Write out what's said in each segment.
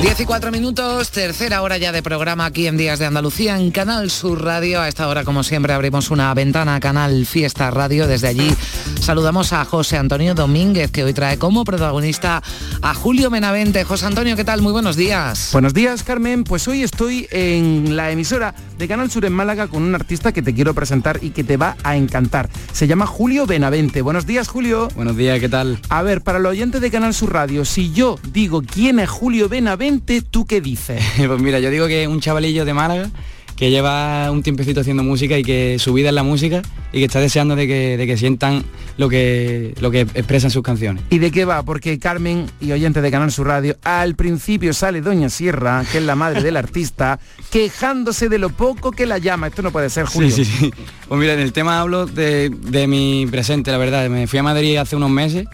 10 y 4 minutos, tercera hora ya de programa aquí en Días de Andalucía en Canal Sur Radio. A esta hora, como siempre, abrimos una ventana a Canal Fiesta Radio. Desde allí saludamos a José Antonio Domínguez, que hoy trae como protagonista a Julio Benavente. José Antonio, ¿qué tal? Muy buenos días. Buenos días, Carmen. Pues hoy estoy en la emisora de Canal Sur en Málaga con un artista que te quiero presentar y que te va a encantar. Se llama Julio Benavente. Buenos días, Julio. Buenos días, ¿qué tal? A ver, para los oyentes de Canal Sur Radio, si yo digo quién es Julio Benavente, ¿tú qué dices? pues mira, yo digo que es un chavalillo de Málaga que lleva un tiempecito haciendo música y que su vida es la música y que está deseando de que, de que sientan lo que, lo que expresan sus canciones. ¿Y de qué va? Porque Carmen y oyentes de Canal Sur Radio, al principio sale Doña Sierra, que es la madre del artista, quejándose de lo poco que la llama. Esto no puede ser, Julio. Sí, sí, sí. Pues mira, en el tema hablo de, de mi presente, la verdad. Me fui a Madrid hace unos meses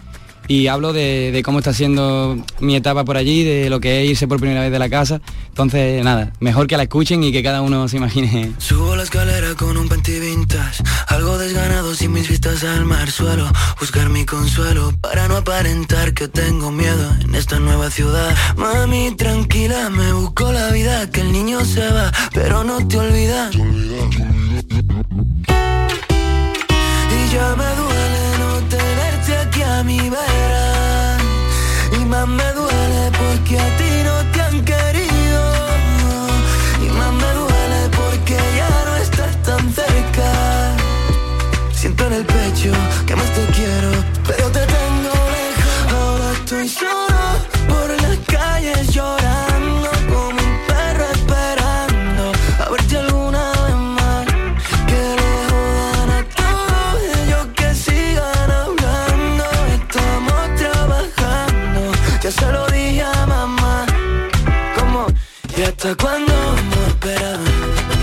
y hablo de, cómo está siendo mi etapa por allí, de lo que es irse por primera vez de la casa. Entonces, nada, mejor que la escuchen y que cada uno se imagine. Subo la escalera con un panty vintage, algo desganado sin mis vistas al mar. Suelo buscar mi consuelo para no aparentar que tengo miedo en esta nueva ciudad. Mami, tranquila, me busco la vida, que el niño se va, pero no te olvidas. Me duele porque a ti no te han querido. Y más me duele porque ya no estás tan cerca. Siento en el pecho que hasta cuándo vamos a esperar?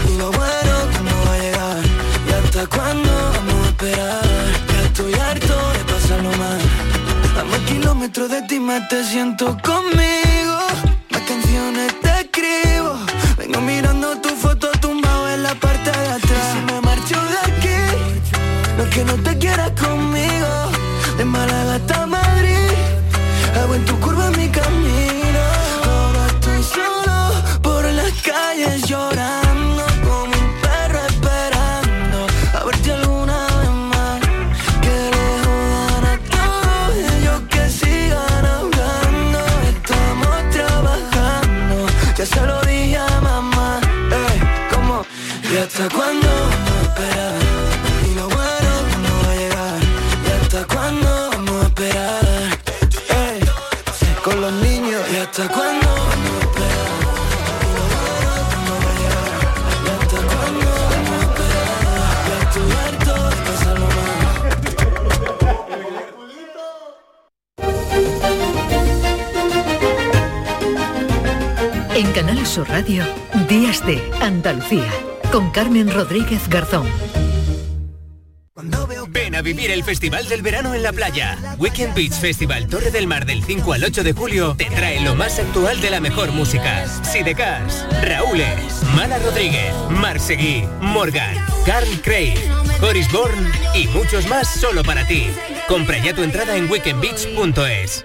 Y lo bueno que no va a llegar. ¿Y hasta cuándo vamos a esperar? Ya estoy harto de pasarlo mal. A más kilómetros de ti me te siento conmigo. Más canciones te escribo. Vengo mirando tu foto tumbado en la parte de atrás. Y si me marcho de aquí, no que no te quieras conmigo. Sur Radio, Días de Andalucía, con Carmen Rodríguez Garzón. Ven a vivir el Festival del Verano en la playa. Weekend Beach Festival Torre del Mar del 5 al 8 de julio te trae lo más actual de la mejor música. Sidecas, Raúles, Mala Rodríguez, Marseguí, Morgan, Carl Craig, Horis Bourne y muchos más solo para ti. Compra ya tu entrada en weekendbeach.es.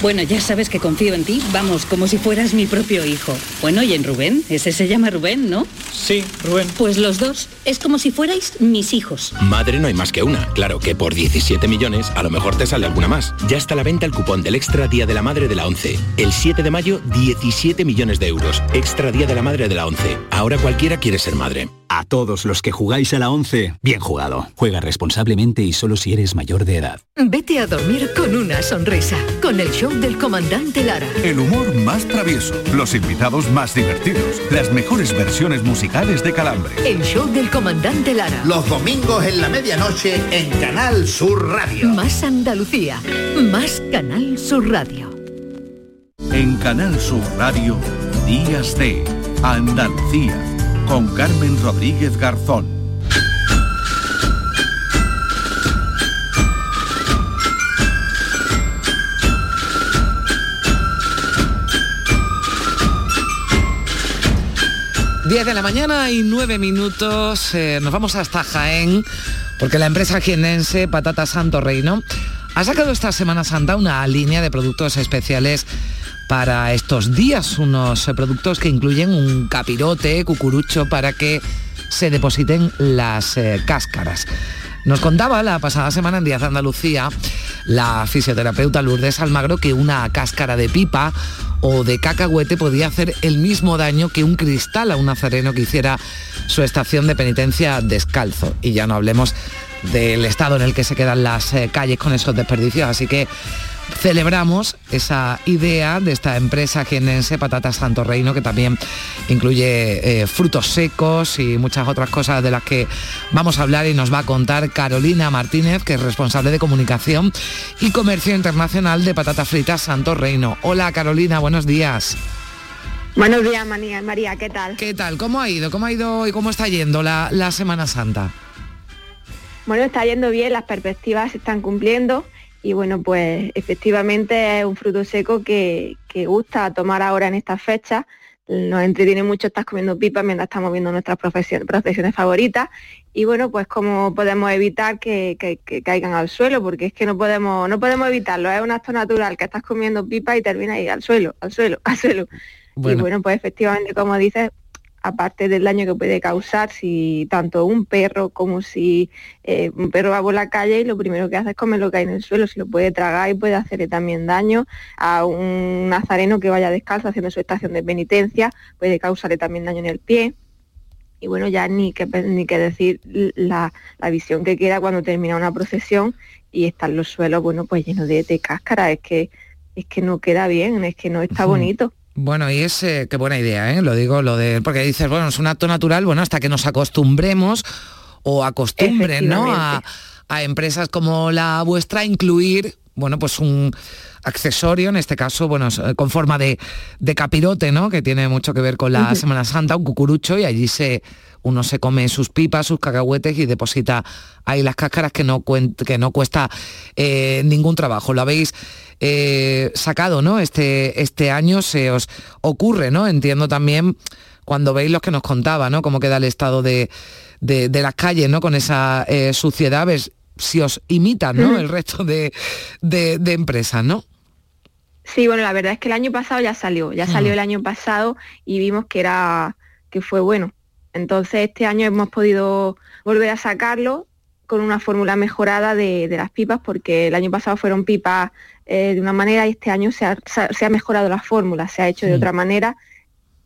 Bueno, ya sabes que confío en ti, vamos, como si fueras mi propio hijo. Bueno, y en Rubén, ese se llama Rubén, ¿no? Sí, Rubén. Pues los dos, es como si fuerais mis hijos. Madre no hay más que una. Claro que por 17 millones a lo mejor te sale alguna más. Ya está a la venta el cupón del Extra Día de la Madre de la 11. El 7 de mayo, 17 millones de euros. Extra Día de la Madre de la 11. Ahora cualquiera quiere ser madre. A todos los que jugáis a la 11, bien jugado. Juega responsablemente y solo si eres mayor de edad. Vete a dormir con una sonrisa, con el show del comandante Lara. El humor más travieso, los invitados más divertidos, las mejores versiones musicales de Calambre. El show del comandante Lara. Los domingos en la medianoche en Canal Sur Radio. Más Andalucía, más Canal Sur Radio. En Canal Sur Radio, Días de Andalucía, con Carmen Rodríguez Garzón. Diez de la mañana y nueve minutos. eh, nos vamos hasta Jaén, porque la empresa jienense Patata Santo Reino ha sacado esta Semana Santa una línea de productos especiales para estos días, unos productos que incluyen un capirote, cucurucho, para que se depositen las eh, cáscaras. Nos contaba la pasada semana en Díaz de Andalucía la fisioterapeuta Lourdes Almagro que una cáscara de pipa o de cacahuete podía hacer el mismo daño que un cristal a un nazareno que hiciera su estación de penitencia descalzo. Y ya no hablemos del estado en el que se quedan las eh, calles con esos desperdicios. Así que celebramos esa idea de esta empresa jienense Patata Santo Reino que también incluye eh, frutos secos y muchas otras cosas de las que vamos a hablar y nos va a contar Carolina Martínez que es responsable de comunicación y comercio internacional de Patatas Fritas Santo Reino. Hola Carolina, buenos días. Buenos días, María. María, ¿qué tal? ¿Qué tal? ¿Cómo ha ido? ¿Cómo ha ido y cómo está yendo la, la Semana Santa? Bueno, está yendo bien, las perspectivas se están cumpliendo y bueno, pues efectivamente es un fruto seco que, que gusta tomar ahora en estas fechas. Nos entretiene mucho estar comiendo pipas mientras estamos viendo nuestras profesiones, profesiones favoritas y bueno, pues cómo podemos evitar que, que- que caigan al suelo, porque es que no podemos, no podemos evitarlo, es un acto natural que estás comiendo pipa y termina ahí al suelo, al suelo, al suelo. Bueno. Y bueno, pues efectivamente, como dices, aparte del daño que puede causar si tanto un perro como si eh, un perro va por la calle y lo primero que hace es comer lo que hay en el suelo, se lo puede tragar y puede hacerle también daño a un nazareno que vaya descalzo haciendo su estación de penitencia, puede causarle también daño en el pie. Y bueno, ya ni que, ni que decir la, la visión que queda cuando termina una procesión y están los suelos, bueno, pues llenos de, de cáscara, es que, es que no queda bien, es que no está bonito. Bueno, y es eh, qué buena idea, ¿eh? lo digo, lo de porque dices, bueno, es un acto natural, bueno, hasta que nos acostumbremos o acostumbren, ¿no? A, a empresas como la vuestra a incluir, bueno, pues un accesorio, en este caso, bueno, eh, con forma de, de capirote, ¿no? Que tiene mucho que ver con la. Semana Santa, un cucurucho, y allí se uno se come sus pipas, sus cacahuetes y deposita ahí las cáscaras que no, que no cuesta eh, ningún trabajo. Lo habéis eh, sacado, ¿no? Este, este año se os ocurre, ¿no? Entiendo también cuando veis los que nos contaba, ¿no? Cómo queda el estado de, de- de las calles, ¿no? Con esa eh, suciedad, ves si os imitan, ¿no? El resto de, de- de empresas, ¿no? Sí, bueno, la verdad es que el año pasado ya salió, ya salió Mm. el año pasado y vimos que era que fue bueno. Entonces este año hemos podido volver a sacarlo con una fórmula mejorada de, de las pipas, porque el año pasado fueron pipas eh, de una manera y este año se ha, se mejorado la fórmula, se ha hecho de otra manera.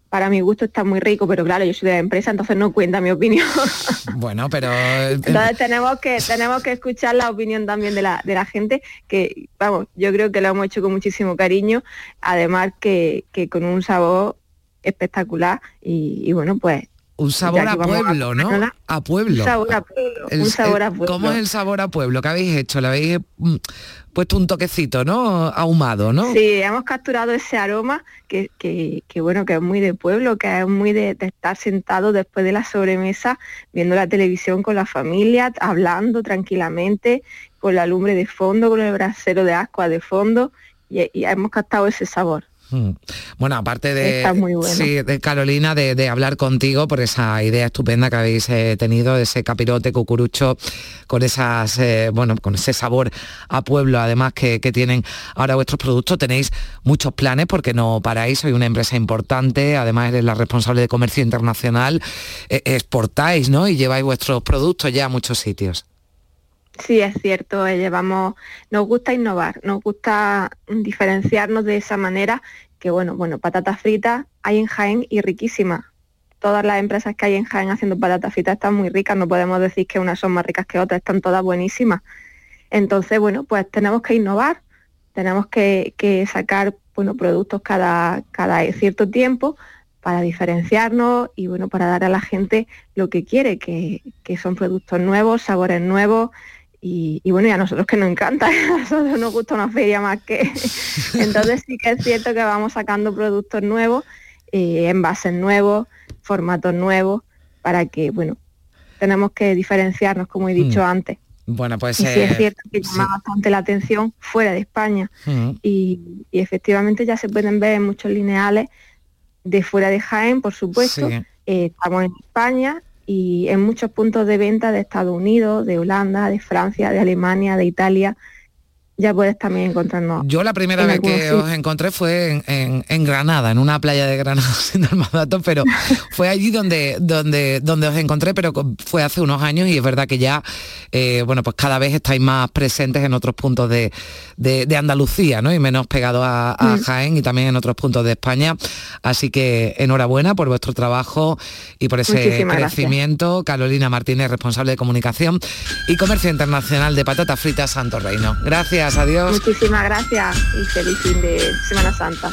Para mi gusto está muy rico, pero claro, yo soy de la empresa, entonces no cuenta mi opinión. Bueno, pero... eh, Entonces tenemos que, tenemos que escuchar la opinión también de la, de la gente, que vamos, yo creo que lo hemos hecho con muchísimo cariño, además que, que con un sabor espectacular y, y bueno, pues... un sabor a pueblo, ¿no? A pueblo. Un sabor a pueblo, El- un sabor a pueblo. ¿Cómo es el sabor a pueblo? ¿Qué habéis hecho? Le habéis mm, puesto un toquecito, ¿no? Ahumado, ¿no? Sí, hemos capturado ese aroma que, que, que, bueno, que es muy de pueblo, que es muy de, de estar sentado después de la sobremesa, viendo la televisión con la familia, hablando tranquilamente, con la lumbre de fondo, con el brasero de ascua de fondo, y, y hemos captado ese sabor. Mm. Bueno, aparte de, Está muy bueno. sí, de Carolina, de, de hablar contigo por esa idea estupenda que habéis eh, tenido, de ese capirote cucurucho, con esas, eh, bueno, con ese sabor a pueblo, además que, que tienen ahora vuestros productos, tenéis muchos planes porque no paráis, sois una empresa importante, además eres la responsable de comercio internacional, eh, exportáis, ¿no? Y lleváis vuestros productos ya a muchos sitios. Sí, es cierto, eh, llevamos, nos gusta innovar, nos gusta diferenciarnos de esa manera que bueno, bueno, patatas fritas hay en Jaén y riquísimas. todas las empresas que hay en Jaén haciendo patatas fritas están muy ricas, no podemos decir que unas son más ricas que otras, están todas buenísimas. Entonces, bueno, pues tenemos que innovar, tenemos que, que sacar bueno, productos cada, cada cierto tiempo para diferenciarnos y bueno, para dar a la gente lo que quiere, que, que son productos nuevos, sabores nuevos y, y, bueno, y a nosotros que nos encanta, a nosotros nos gusta una feria más que... Entonces sí que es cierto que vamos sacando productos nuevos, eh, envases nuevos, formatos nuevos, para que, bueno, tenemos que diferenciarnos, como he dicho Mm. antes. Bueno, pues Y sí eh, es cierto que llama bastante la atención fuera de España mm, y, y efectivamente ya se pueden ver en muchos lineales de fuera de Jaén, por supuesto. Sí. Eh, estamos en España y en muchos puntos de venta de Estados Unidos, de Holanda, de Francia, de Alemania, de Italia. Ya puedes también encontrarnos. Yo la primera vez que os encontré fue en, en- en Granada, en una playa de Granada, sin dar más datos, pero fue allí donde, donde, donde os encontré, pero fue hace unos años y es verdad que ya, eh, bueno, pues cada vez estáis más presentes en otros puntos de, de- de Andalucía, ¿no? Y menos pegados a, a Mm. Jaén y también en otros puntos de España. Así que enhorabuena por vuestro trabajo y por ese Muchísimas gracias. crecimiento. Carolina Martínez, responsable de comunicación y comercio internacional de patatas fritas Santo Reino. Gracias, adiós. Muchísimas gracias y feliz fin de Semana Santa.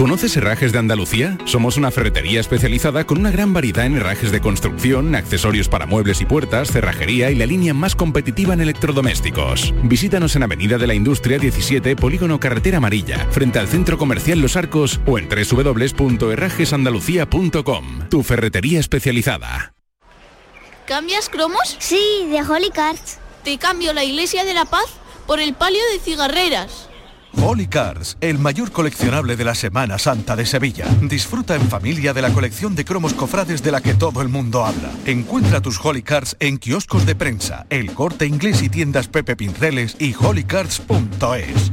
¿Conoces Herrajes de Andalucía? Somos una ferretería especializada con una gran variedad en herrajes de construcción, accesorios para muebles y puertas, cerrajería y la línea más competitiva en electrodomésticos. Visítanos en Avenida de la Industria 17, Polígono Carretera Amarilla, frente al Centro Comercial Los Arcos o en www.herrajesandalucía.com. Tu ferretería especializada. ¿Cambias cromos? Sí, de Holy Cards. Te cambio la Iglesia de la Paz por el palio de cigarreras. Holy Cars, el mayor coleccionable de la Semana Santa de Sevilla. Disfruta en familia de la colección de cromos cofrades de la que todo el mundo habla. Encuentra tus Holy Cards en kioscos de prensa, El Corte Inglés y tiendas Pepe Pinceles y holycards.es.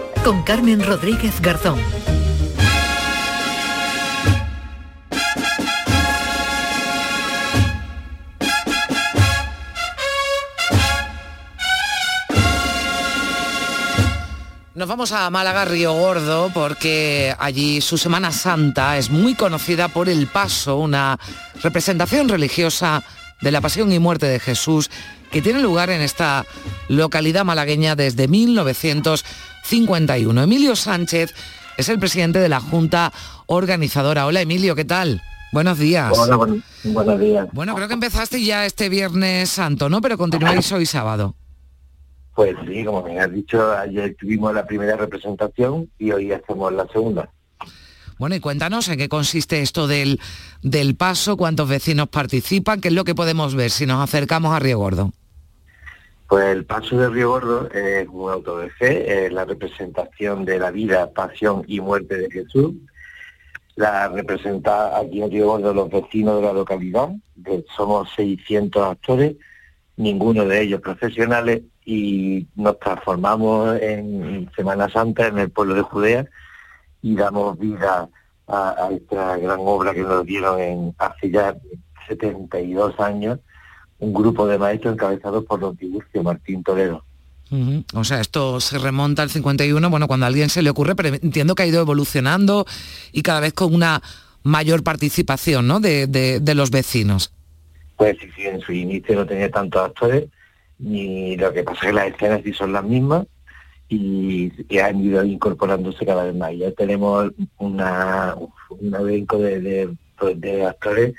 con Carmen Rodríguez Garzón. Nos vamos a Málaga, Río Gordo, porque allí su Semana Santa es muy conocida por el paso, una representación religiosa de la pasión y muerte de Jesús que tiene lugar en esta localidad malagueña desde 1951. Emilio Sánchez es el presidente de la Junta Organizadora. Hola Emilio, ¿qué tal? Buenos días. Hola, buen- buenos días. Bueno, creo que empezaste ya este Viernes Santo, ¿no? Pero continuáis hoy sábado. Pues sí, como me has dicho, ayer tuvimos la primera representación y hoy hacemos la segunda. Bueno, y cuéntanos en qué consiste esto del, del paso, cuántos vecinos participan, qué es lo que podemos ver si nos acercamos a Río Gordo. Pues el paso de Río Gordo es un auto de fe, es la representación de la vida, pasión y muerte de Jesús. La representa aquí en Río Gordo los vecinos de la localidad, de- somos 600 actores, ninguno de ellos profesionales, y nos transformamos en Semana Santa en el pueblo de Judea y damos vida a, a esta gran obra que nos dieron en, hace ya 72 años un grupo de maestros encabezados por don Tiburcio Martín Toledo. O sea, esto se remonta al 51, bueno, cuando a alguien se le ocurre, pero entiendo que ha ido evolucionando y cada vez con una mayor participación ¿no? de, de- de los vecinos. Pues sí, sí, en su inicio no tenía tantos actores, ni lo que pasa es que las escenas sí son las mismas y, y han ido incorporándose cada vez más. Ya tenemos una, un elenco de, de, pues, de actores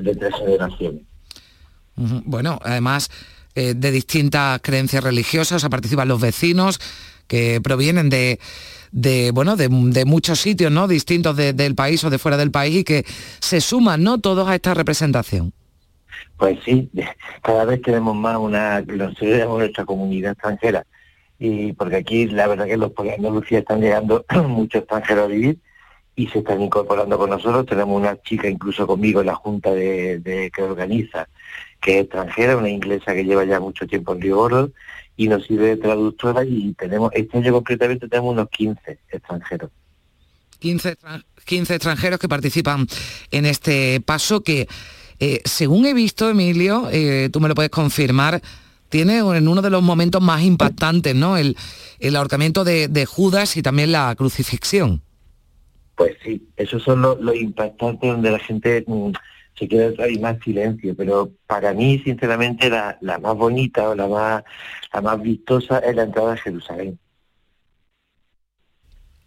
de tres generaciones. Bueno, además eh, de distintas creencias religiosas, participan los vecinos que provienen de, bueno, de, muchos sitios, ¿no? Distintos de- del país o de fuera del país y que se suman, ¿no? Todos a esta representación. Pues sí, cada vez tenemos más una, tenemos nuestra comunidad extranjera. Y porque aquí la verdad que los pueblos de Andalucía están llegando muchos extranjeros a vivir y se están incorporando con nosotros. Tenemos una chica incluso conmigo en la junta de- que organiza, que es extranjera, una inglesa que lleva ya mucho tiempo en Río y nos sirve de traductora y tenemos, este año concretamente tenemos unos 15 extranjeros. 15, extran- 15 extranjeros que participan en este paso que, eh, según he visto, Emilio, eh, tú me lo puedes confirmar, tiene en uno de los momentos más impactantes, ¿no? El, el ahorcamiento de, de Judas y también la crucifixión. Pues sí, esos son los, los impactantes donde la gente mm, se queda y más silencio, pero para mí, sinceramente, la, la más bonita o la más, la más vistosa es la entrada a Jerusalén.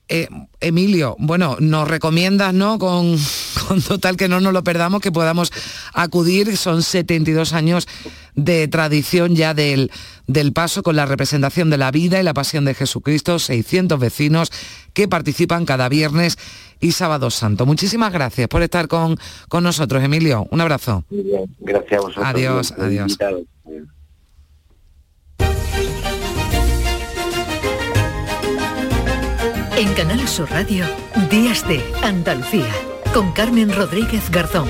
Eh, Emilio, bueno, nos recomiendas, ¿no? Con, con total que no nos lo perdamos, que podamos acudir. Son 72 años de tradición ya del, del paso con la representación de la vida y la pasión de Jesucristo, 600 vecinos que participan cada viernes y sábado santo. Muchísimas gracias por estar con, con nosotros, Emilio. Un abrazo. Muy bien, gracias a vosotros. Adiós, adiós. En Canal Sur Radio, Días de Andalucía, con Carmen Rodríguez Garzón.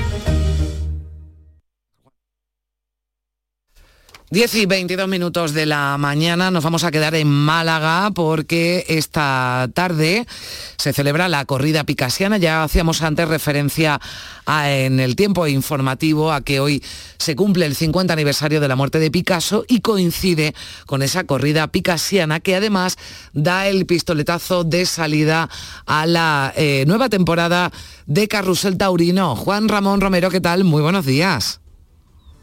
10 y 22 minutos de la mañana nos vamos a quedar en Málaga porque esta tarde se celebra la corrida picasiana. Ya hacíamos antes referencia en el tiempo informativo a que hoy se cumple el 50 aniversario de la muerte de Picasso y coincide con esa corrida picasiana que además da el pistoletazo de salida a la eh, nueva temporada de Carrusel Taurino. Juan Ramón Romero, ¿qué tal? Muy buenos días.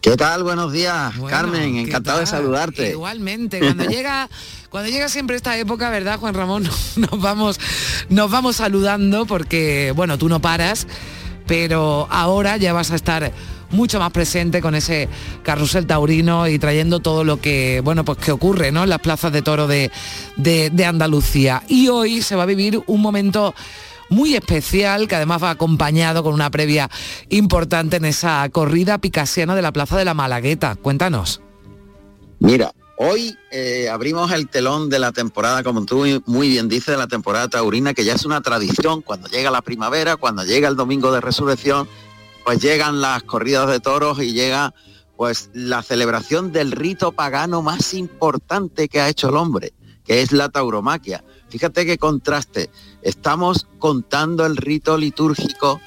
¿Qué tal? Buenos días, Carmen. Encantado de saludarte. Igualmente, cuando llega, cuando llega siempre esta época, ¿verdad, Juan Ramón? Nos vamos, nos vamos saludando porque, bueno, tú no paras, pero ahora ya vas a estar mucho más presente con ese carrusel taurino y trayendo todo lo que, bueno, pues que ocurre, ¿no? En las plazas de toro de, de Andalucía. Y hoy se va a vivir un momento muy especial que además va acompañado con una previa importante en esa corrida picasiana de la Plaza de la Malagueta. Cuéntanos. Mira, Hoy eh, abrimos el telón de la temporada, como tú muy bien dices, de la temporada taurina, que ya es una tradición. Cuando llega la primavera, cuando llega el domingo de resurrección, pues llegan las corridas de toros y llega pues la celebración del rito pagano más importante que ha hecho el hombre, que es la tauromaquia. Fíjate qué contraste. Estamos contando el rito litúrgico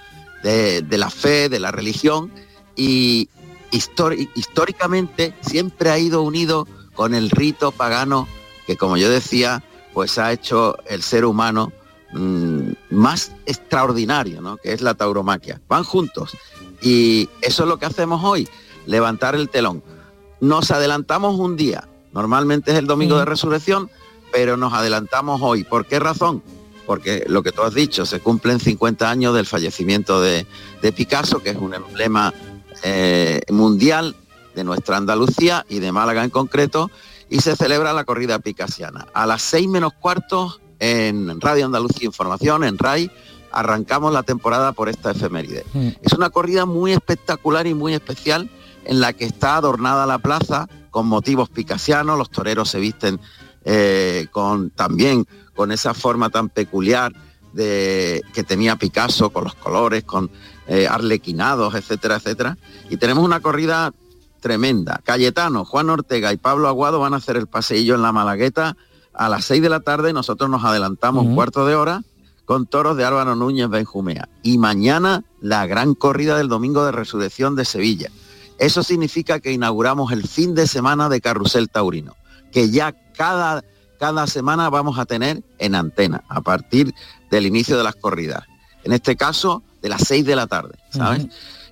de, de la fe, de la religión, y históricamente siempre ha ido unido con el rito pagano que, como yo decía, pues ha hecho el ser humano mm, más extraordinario, ¿no? que es la tauromaquia. Van juntos. Y eso es lo que hacemos hoy, levantar el telón. Nos adelantamos un día, normalmente es el domingo de resurrección, pero nos adelantamos hoy. ¿Por qué razón? Porque lo que tú has dicho, se cumplen 50 años del fallecimiento de, Picasso, que es un emblema eh, mundial de nuestra Andalucía y de Málaga en concreto, y se celebra la corrida picasiana. A las seis menos cuartos en Radio Andalucía Información, en RAI, arrancamos la temporada por esta efeméride. Mm. Es una corrida muy espectacular y muy especial en la que está adornada la plaza con motivos picasianos, los toreros se visten eh, con también con esa forma tan peculiar de, que tenía Picasso, con los colores, con eh, arlequinados, etcétera, etcétera. Y tenemos una corrida tremenda. Cayetano, Juan Ortega y Pablo Aguado van a hacer el paseillo en la Malagueta a las 6 de la tarde. Nosotros nos adelantamos un cuarto de hora con toros de Álvaro Núñez Benjumea. Y mañana la gran corrida del domingo de resurrección de Sevilla. Eso significa que inauguramos el fin de semana de Carrusel Taurino, que ya cada, cada semana vamos a tener en antena, a partir del inicio de las corridas. En este caso, de las 6 de la tarde, ¿sabes?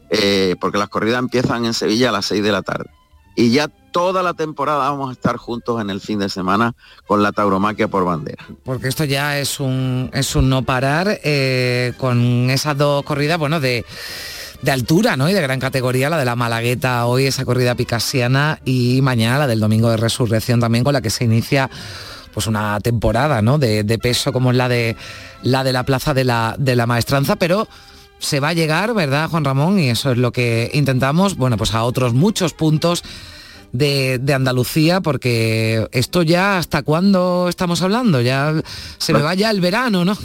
Eh, porque las corridas empiezan en Sevilla a las 6 de la tarde. Y ya toda la temporada vamos a estar juntos en el fin de semana con la tauromaquia por bandera. Porque esto ya es un, es un no parar eh, con esas dos corridas, bueno, de, de altura, ¿no? Y de gran categoría, la de la Malagueta hoy, esa corrida picasiana, y mañana la del Domingo de Resurrección también, con la que se inicia pues una temporada, ¿no? De, de peso como es la de la de la Plaza de la, de la Maestranza, pero se va a llegar, ¿verdad, Juan Ramón? Y eso es lo que intentamos, bueno, pues a otros muchos puntos de, Andalucía, porque esto ya hasta cuándo estamos hablando, ya se me va ya el verano, ¿no?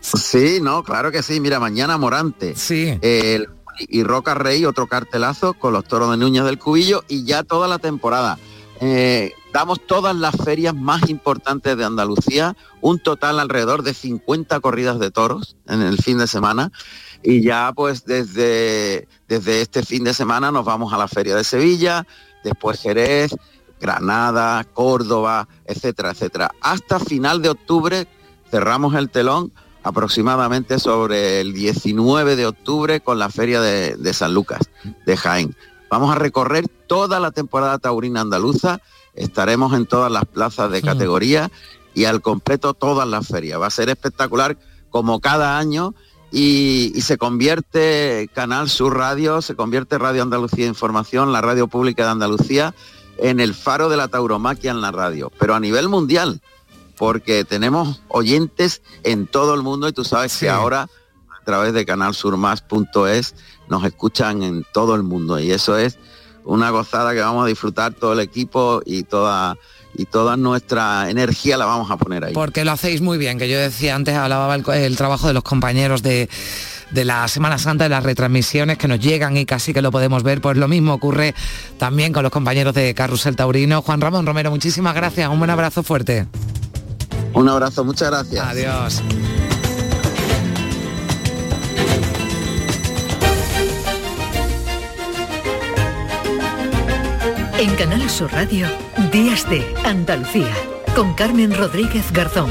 sí, no, claro que sí. Mira, mañana Morante. Sí. Y Roca Rey, otro cartelazo con los toros de Núñez del Cubillo y ya toda la temporada. Eh, damos todas las ferias más importantes de Andalucía, un total alrededor de 50 corridas de toros en el fin de semana y ya pues desde, desde este fin de semana nos vamos a la Feria de Sevilla, después Jerez, Granada, Córdoba, etcétera, etcétera. Hasta final de octubre cerramos el telón aproximadamente sobre el 19 de octubre con la Feria de, de San Lucas, de Jaén. Vamos a recorrer toda la temporada taurina andaluza, estaremos en todas las plazas de categoría y al completo todas las ferias. Va a ser espectacular como cada año y, se convierte Canal Sur Radio, se convierte Radio Andalucía Información, la radio pública de Andalucía, en el faro de la tauromaquia en la radio, pero a nivel mundial, porque tenemos oyentes en todo el mundo y tú sabes que ahora a través de canalsurmas.es nos escuchan en todo el mundo y eso es una gozada que vamos a disfrutar todo el equipo y toda y toda nuestra energía la vamos a poner ahí. Porque lo hacéis muy bien, que yo decía antes, hablaba el, trabajo de los compañeros de de la Semana Santa, de las retransmisiones que nos llegan y casi que lo podemos ver, pues lo mismo ocurre también con los compañeros de Carrusel Taurino. Juan Ramón Romero, muchísimas gracias, un buen abrazo fuerte. Un abrazo, muchas gracias. Adiós. En Canal Sur Radio, Días de Andalucía, con Carmen Rodríguez Garzón.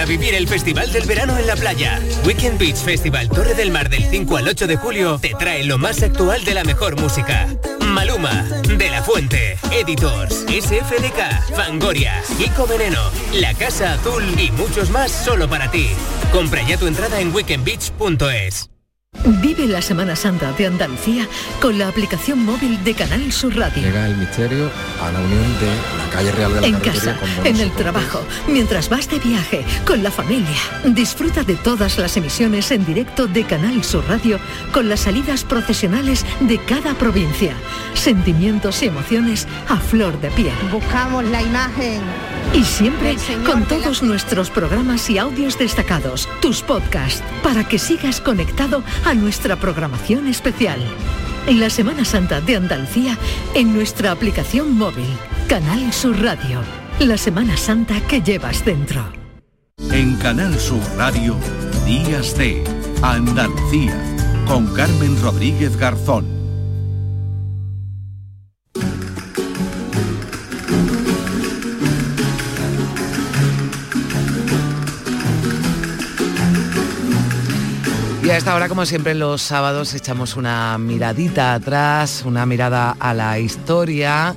A vivir el Festival del Verano en la playa. Weekend Beach Festival Torre del Mar del 5 al 8 de julio te trae lo más actual de la mejor música. Maluma, De La Fuente, Editors, SFDK, Fangoria, Kiko Veneno, La Casa Azul y muchos más solo para ti. Compra ya tu entrada en weekendbeach.es. Vive la Semana Santa de Andalucía con la aplicación móvil de Canal Sur Radio. Llega el misterio a la unión de la calle Real de la En casa, con en el trabajo, mientras vas de viaje, con la familia. Disfruta de todas las emisiones en directo de Canal Sur Radio con las salidas procesionales de cada provincia. Sentimientos y emociones a flor de piel. Buscamos la imagen. Y siempre con la todos nuestros programas y audios destacados, tus podcasts, para que sigas conectado a nuestra programación especial. En la Semana Santa de Andalucía, en nuestra aplicación móvil, Canal Sur Radio. La Semana Santa que llevas dentro. En Canal Sur Radio, Días de Andalucía, con Carmen Rodríguez Garzón. Y a esta hora, como siempre, los sábados echamos una miradita atrás, una mirada a la historia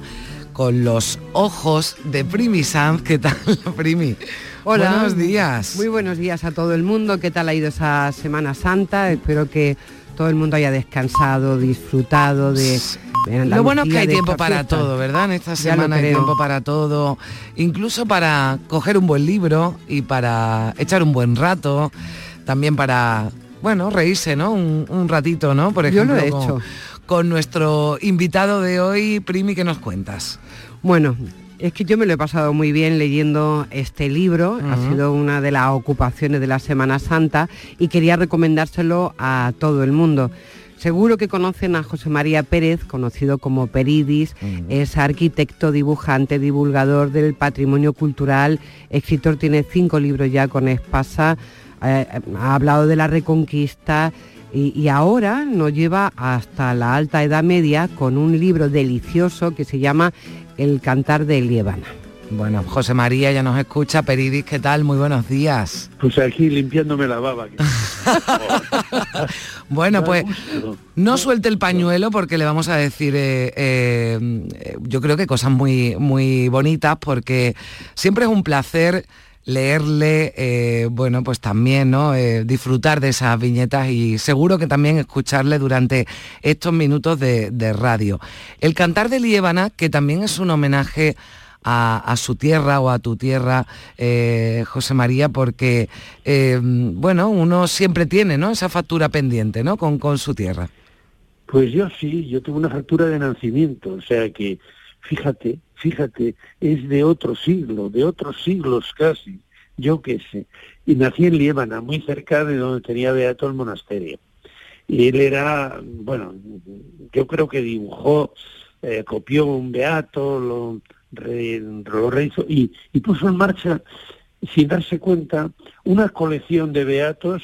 con los ojos de Primi Sanz. ¿Qué tal, Primi? Hola. Buenos días. Muy buenos días a todo el mundo. ¿Qué tal ha ido esa Semana Santa? Espero que todo el mundo haya descansado, disfrutado de... Lo bueno es que hay tiempo para todo, ¿verdad? En esta semana hay tiempo para todo, incluso para coger un buen libro y para echar un buen rato, también para, bueno, reírse, ¿no? Un, un ratito, ¿no? Por Yo ejemplo, lo he con, hecho. con nuestro invitado de hoy, Primi, ¿qué nos cuentas? Bueno, es que yo me lo he pasado muy bien leyendo este libro, ha sido una de las ocupaciones de la Semana Santa y quería recomendárselo a todo el mundo. Seguro que conocen a José María Pérez, conocido como Peridis, es arquitecto, dibujante, divulgador del patrimonio cultural, escritor, tiene cinco libros ya con Espasa, ha hablado de la Reconquista, y, y ahora nos lleva hasta la alta edad media con un libro delicioso que se llama El cantar de Liébana. Bueno, José María ya nos escucha, Peridis, ¿qué tal? Muy buenos días. Pues aquí limpiándome la baba. Bueno, pues no suelte el pañuelo porque le vamos a decir, eh, eh, yo creo que cosas muy, muy bonitas porque siempre es un placer leerle, eh, bueno, pues también, ¿no? Eh, disfrutar de esas viñetas y seguro que también escucharle durante estos minutos de, de radio. El cantar de Liébana, que también es un homenaje a, su tierra o a tu tierra, eh, José María, porque, bueno, uno siempre tiene, ¿no? Esa factura pendiente, ¿no? Con, con su tierra. Pues yo sí, yo tuve una fractura de nacimiento, o sea que, fíjate, fíjate, es de otro siglo, de otros siglos casi, yo qué sé. Y nací en Liébana, muy cerca de donde tenía Beato el monasterio. Y él era, bueno, yo creo que dibujó, eh, copió un Beato, lo, re- rehizo y puso en marcha, sin darse cuenta, una colección de Beatos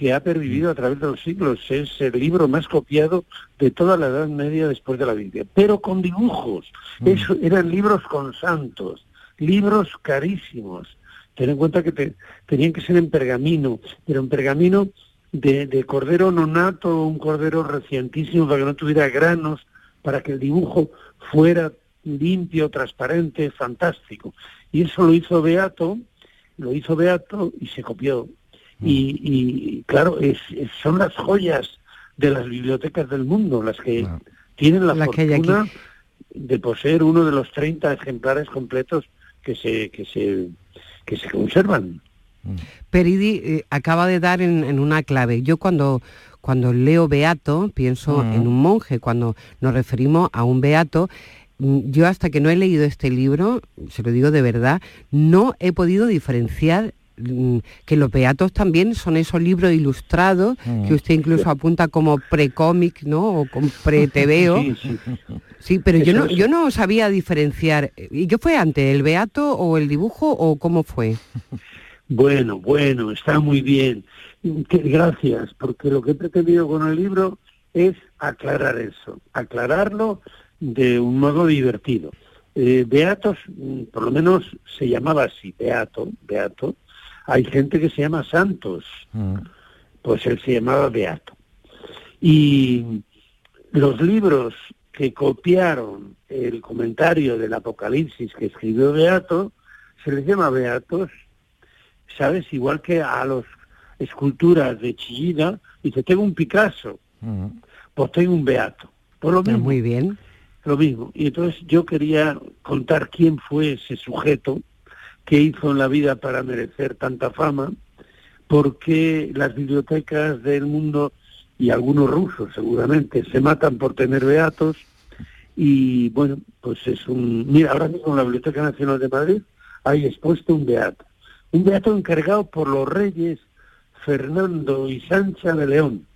que ha pervivido a través de los siglos. Es el libro más copiado de toda la Edad Media después de la Biblia, pero con dibujos. Eso, eran libros con santos, libros carísimos. Ten en cuenta que te- tenían que ser en pergamino, pero en pergamino de, de cordero nonato, un cordero recientísimo para que no tuviera granos, para que el dibujo fuera limpio, transparente, fantástico. Y eso lo hizo Beato, lo hizo Beato y se copió. Y, y, claro, es, es- son las joyas de las bibliotecas del mundo las que tienen la fortuna de poseer uno de los 30 ejemplares completos que se, que se, que se conservan. Peridi eh, acaba de dar en, en una clave. Yo cuando, cuando leo beato pienso Ujú. en un monje. Cuando nos referimos a un beato, mm, yo hasta que no he leído este libro, se lo digo de verdad, no he podido diferenciar mm, que los beatos también son esos libros ilustrados que usted incluso apunta como pre-cómic, ¿no? O con pre-tebeo. Sí, sí. Sí, pero yo no, es. yo no sabía diferenciar. ¿Y qué fue antes, el beato o el dibujo o cómo fue? Bueno, bueno, está muy bien. Gracias, porque lo que he pretendido con el libro es aclarar eso, aclararlo de un modo divertido. Eh, Beatos, mm, por lo menos se llamaba así, Beato, Beato. Hay gente que se llama Santos, pues él se llamaba Beato. Y los libros que copiaron el comentario del Apocalipsis que escribió Beato, se les llama Beatos, ¿sabes? Igual que a las esculturas de Chillida, dice, tengo un Picasso, pues tengo un Beato. Por lo mismo. Muy bien. Lo mismo. Y entonces yo quería contar quién fue ese sujeto que hizo en la vida para merecer tanta fama, porque las bibliotecas del mundo y algunos rusos seguramente se matan por tener beatos y bueno, pues es un... Mira, ahora mismo en la Biblioteca Nacional de Madrid hay expuesto un beato. Un beato encargado por los reyes Fernando y Sancha de León.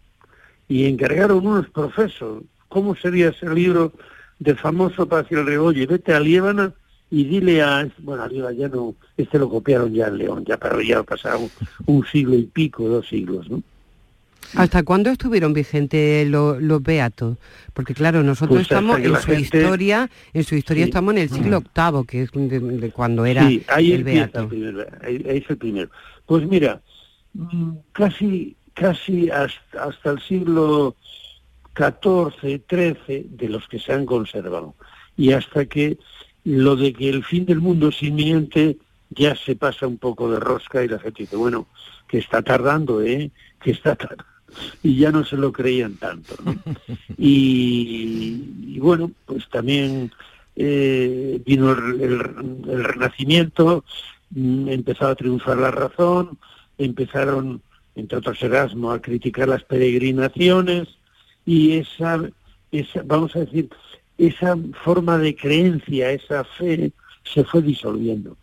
Y encargaron unos profesos. ¿Cómo sería ese libro de famoso para decirle, oye, vete a Liébana y dile a... Bueno, a Liébana ya no... Este lo copiaron ya en León, ya, pero ya ha pasado un, un siglo y pico, dos siglos, ¿no? ¿Hasta cuándo estuvieron vigentes lo- los beatos? Porque claro, nosotros Pues estamos en su gente- historia, en su historia Sí. estamos en el siglo VIII, que es de, de cuando era sí, ahí el beato. el primer, ahí, ahí es el primero. Pues mira, mm, casi, casi hasta, hasta el siglo XIV, XIII, de los que se han conservado. Y hasta que lo de que el fin del mundo es inminente ya se pasa un poco de rosca y la gente dice, bueno, que está tardando, ¿eh? Que está tardando. Y ya no se lo creían tanto, ¿no? Y, y bueno, pues también eh, vino el, el- el renacimiento, mm, empezó a triunfar la razón, empezaron, entre otros Erasmo, a criticar las peregrinaciones y esa, esa, vamos a decir, esa forma de creencia, esa fe, se fue disolviendo.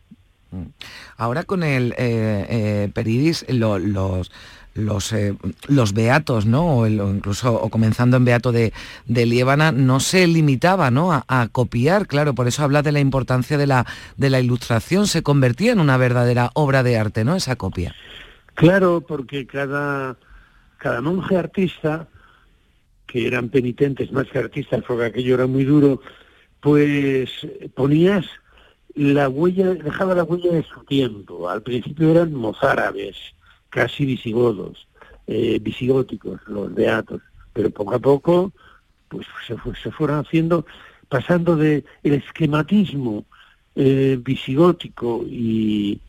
Ahora con el eh, eh, Peridis, lo- los los eh, los beatos, ¿no? O, el- o incluso o comenzando en beato de, de Liébana, no se limitaba, ¿no? A, a copiar, claro, por eso habla de la importancia de la de la ilustración, se convertía en una verdadera obra de arte, ¿no? Esa copia. Claro, porque cada, cada monje artista, que eran penitentes más que artistas, porque aquello era muy duro, pues ponías la huella, dejaba la huella de su tiempo. Al principio eran mozárabes, casi visigodos, eh, visigóticos, los beatos, pero poco a poco pues se, fu- se fueron haciendo, pasando de el esquematismo eh, visigótico y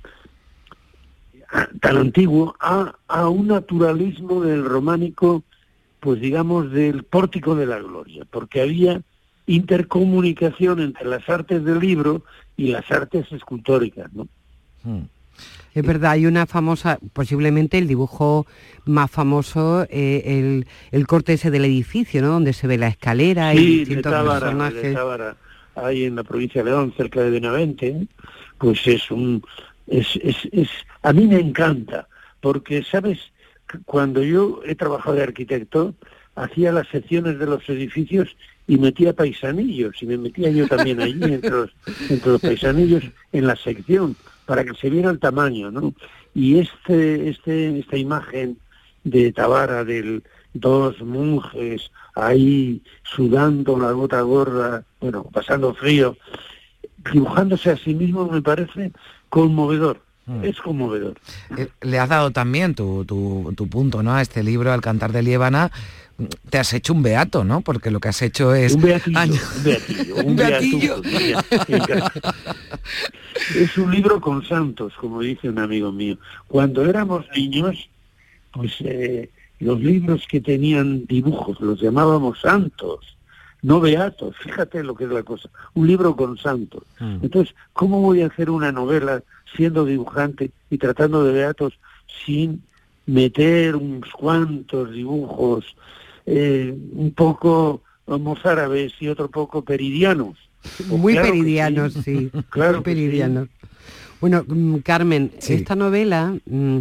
tan antiguo a, a un naturalismo del románico, pues digamos del pórtico de la gloria, porque había intercomunicación entre las artes del libro y las artes escultóricas, ¿no? Es verdad, hay una famosa, posiblemente el dibujo más famoso, eh, el, el corte ese del edificio, ¿no? Donde se ve la escalera y Sí, de distintos Tábara, de personajes. Tábara, ahí en la provincia de León, cerca de Benavente, pues es un, es, es, es, a mí me encanta, porque sabes, cuando yo he trabajado de arquitecto, hacía las secciones de los edificios y metía paisanillos, y me metía yo también allí entre los, entre los paisanillos en la sección, para que se viera el tamaño, ¿no? Y este, este, esta imagen de Tabara, del dos monjes ahí sudando la gota gorda, bueno, pasando frío, dibujándose a sí mismo me parece conmovedor, es conmovedor. Eh, Le has dado también tu, tu- tu punto, ¿no? A este libro, Al cantar de Liébana. Te has hecho un beato, ¿no? Porque lo que has hecho es... Un beatillo, un beatillo, un Es un libro con santos, como dice un amigo mío. Cuando éramos niños, pues eh, los libros que tenían dibujos los llamábamos santos, no beatos. Fíjate lo que es la cosa. Un libro con santos. Entonces, ¿cómo voy a hacer una novela siendo dibujante y tratando de beatos sin meter unos cuantos dibujos eh, un poco mozárabes y otro poco peridianos? Pues Muy claro peridianos, sí. sí. Claro Muy que sí. peridianos. Bueno, mm, Carmen, esta novela mm,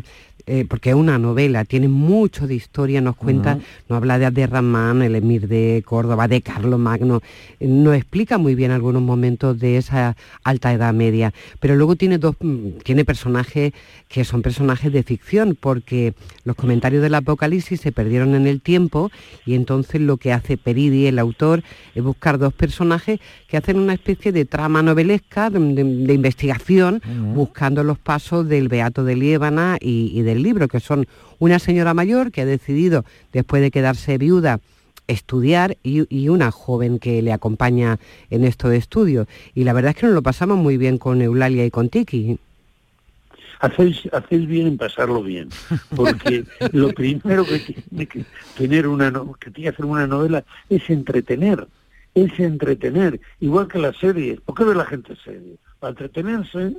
eh, porque es una novela, tiene mucho de historia, nos cuenta, nos habla de Abderramán, el emir de Córdoba, de Carlos Magno, eh, nos explica muy bien algunos momentos de esa alta edad media, pero luego tiene dos, mm, tiene personajes que son personajes de ficción, porque los comentarios del Apocalipsis se perdieron en el tiempo y entonces lo que hace Peridi, el autor, es buscar dos personajes que hacen una especie de trama novelesca, de, investigación, buscando los pasos del Beato de Liébana y, y de del libro, que son una señora mayor que ha decidido, después de quedarse viuda, estudiar y, una joven que le acompaña en estos estudios. Y la verdad es que nos lo pasamos muy bien con Eulalia y con Tiki. Hacéis, hacéis bien en pasarlo bien, porque lo primero que tiene que tener una que tiene que hacer una novela es entretener, es entretener, igual que la serie. ¿Por qué ve la gente serie? Para entretenerse,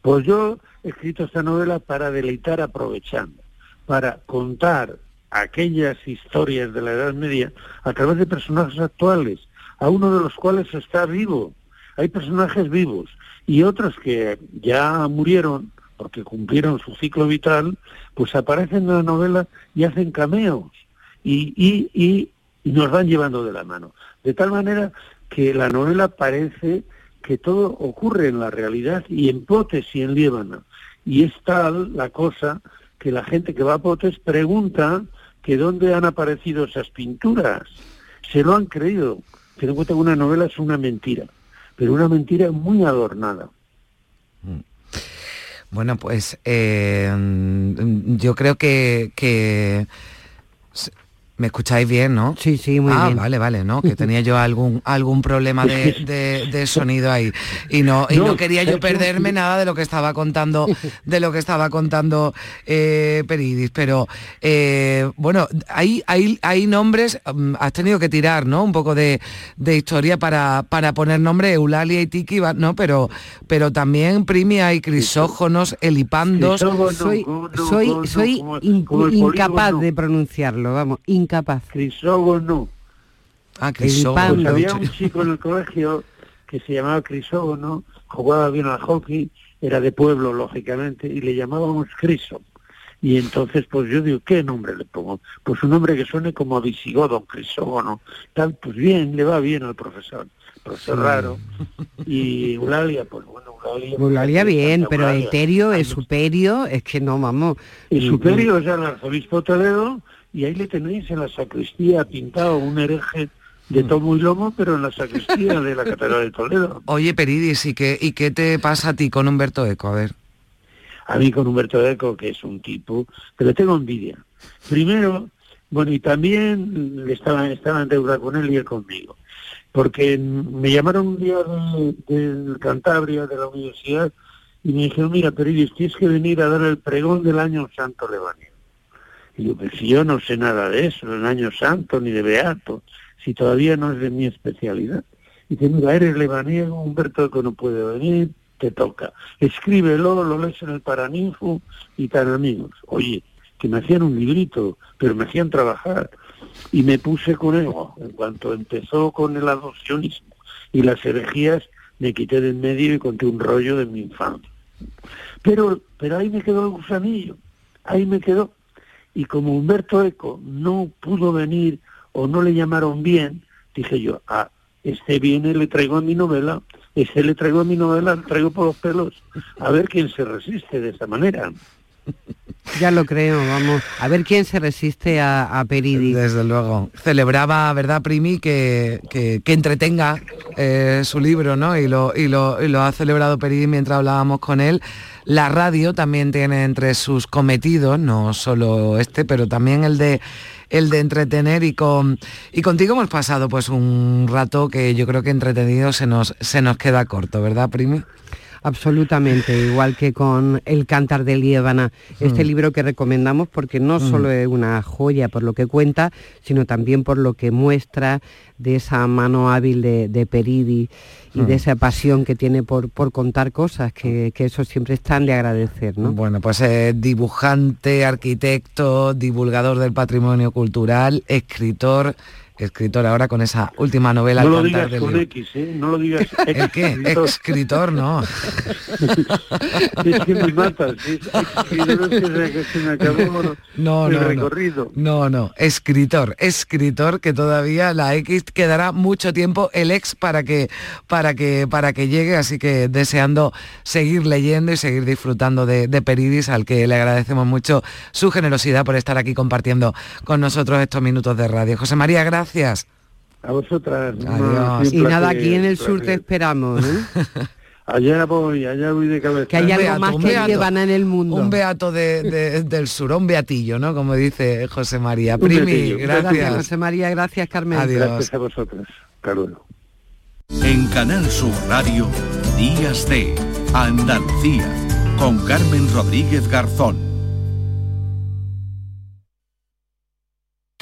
pues yo escrito esta novela para deleitar aprovechando, para contar aquellas historias de la Edad Media a través de personajes actuales, a uno de los cuales está vivo. Hay personajes vivos y otros que ya murieron porque cumplieron su ciclo vital, pues aparecen en la novela y hacen cameos y, y, y, nos van llevando de la mano. De tal manera que la novela parece que todo ocurre en la realidad y en Potes y en Líbano. Y es tal la cosa que la gente que va a Potes pregunta que dónde han aparecido esas pinturas. Se lo han creído. Ten en cuenta que una novela es una mentira, pero una mentira muy adornada. Mm. Bueno, pues eh, yo creo que ¿Me escucháis bien, no? Sí, sí, muy ah, bien. vale, vale, ¿no? Que tenía yo algún algún problema de, sonido ahí. Y no, y no, quería yo perderme nada de lo que estaba contando, de lo que estaba contando eh, Peridis. Pero eh, bueno, hay, hay, hay nombres, mm, has tenido que tirar, ¿no? Un poco de, historia para, para poner nombre, Eulalia y Tiki, ¿no? Pero, pero también Primia y Crisógonos, Elipandos. Soy, soy, soy incapaz de pronunciarlo, vamos, incapaz. Crisógono. Ah, Crisógono. había un chico en el colegio que se llamaba Crisógono, jugaba bien al hockey, era de pueblo, lógicamente, y le llamábamos Criso. Y entonces, pues yo digo, ¿qué nombre le pongo? Pues un nombre que suene como a visigodo, Crisógono. Tal, pues bien, le va bien al profesor. Profesor raro. Y Eulalia, pues bueno, Eulalia... Eulalia bien, pero Eterio, es Superio, es que no, vamos... El Superio es el arzobispo Toledo, y ahí le tenéis en la sacristía pintado un hereje de mm. tomo y lomo, pero en la sacristía de la Catedral de Toledo. Oye, Peridis, ¿y qué, ¿y qué te pasa a ti con Humberto Eco? A ver. A mí con Humberto Eco, que es un tipo, que le tengo envidia. Primero, bueno, y también estaba, estaba en deuda con él y él conmigo. Porque me llamaron un día del Cantabria, de la universidad, y me dijeron, mira, Peridis, tienes que venir a dar el pregón del año Santo Lebanés. Y yo, pues yo no sé nada de eso, en año santo ni de beato, si todavía no es de mi especialidad. Y dice, mira, eres lebaniego, Humberto que no puede venir, te toca. Escríbelo, lo lees en el Paraninfo y tan amigos. Oye, que me hacían un librito, pero me hacían trabajar. Y me puse con él, en cuanto empezó con el adopcionismo y las herejías, me quité de en medio y conté un rollo de mi infancia. Pero, pero ahí me quedó el gusanillo, ahí me quedó y como Humberto Eco no pudo venir o no le llamaron bien, dije yo, ah, este viene, le traigo a mi novela, este le traigo a mi novela, le traigo por los pelos, a ver quién se resiste de esa manera. Ya lo creo, vamos. A ver quién se resiste a, a Peridi. Desde luego. Celebraba, ¿verdad, Primi, que, que, entretenga eh, su libro, ¿no? Y lo, y, lo, y lo ha celebrado Peridi mientras hablábamos con él. La radio también tiene entre sus cometidos, no solo este, pero también el de el de entretener y con y contigo hemos pasado pues un rato que yo creo que entretenido se nos se nos queda corto, ¿verdad, Primi? Absolutamente, igual que con El Cántar de Liébana, este hmm. libro que recomendamos porque no hmm. solo es una joya por lo que cuenta, sino también por lo que muestra de esa mano hábil de, Peridi y de hmm. esa pasión que tiene por, por contar cosas, que, eso siempre es tan de agradecer. ¿no? Bueno, pues dibujante, arquitecto, divulgador del patrimonio cultural, escritor, escritor ahora con esa última novela. No lo digas con. X, ¿eh? No lo digas ¿El qué? Escritor, no. es que me matas. Que se, me acabó el no, no. recorrido. No, no, escritor, escritor que todavía la X quedará mucho tiempo el ex para que para que para que llegue, así que deseando seguir leyendo y seguir disfrutando de, de Peridis, al que le agradecemos mucho su generosidad por estar aquí compartiendo con nosotros estos minutos de radio. José María, gracias. A vosotras. Adiós. Y nada, aquí en el sur te esperamos. ¿eh? Allá voy, allá voy de cabeza. Que hay algo más que llevan en el mundo. Un beato de- de- del sur, un beatillo, ¿no? Como dice José María. Un Primi, beatillo, gracias. Gracias, José María, gracias, Carmen. Adiós. Gracias a vosotras. Luego. En Canal Sur Radio, Días de Andalucía, con Carmen Rodríguez Garzón.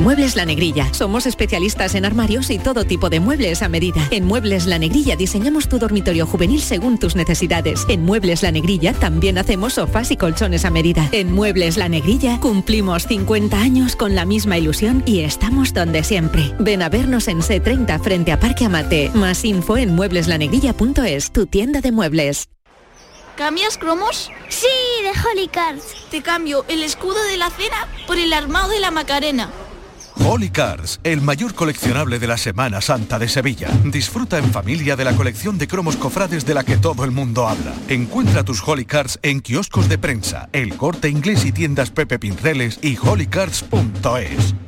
Muebles La Negrilla. Somos especialistas en armarios y todo tipo de muebles a medida. En Muebles La Negrilla diseñamos tu dormitorio juvenil según tus necesidades. En Muebles La Negrilla también hacemos sofás y colchones a medida. En Muebles La Negrilla cumplimos 50 años con la misma ilusión y estamos donde siempre. Ven a vernos en C30 frente a Parque Amate. Más info en muebleslanegrilla.es, tu tienda de muebles. ¿Cambias cromos? Sí, de Holy Cards. Te cambio el escudo de la cena por el armado de la Macarena. Holy Cars, el mayor coleccionable de la Semana Santa de Sevilla. Disfruta en familia de la colección de cromos cofrades de la que todo el mundo habla. Encuentra tus Holy Cars en kioscos de prensa, el corte inglés y tiendas Pepe Pinceles y holycars.es.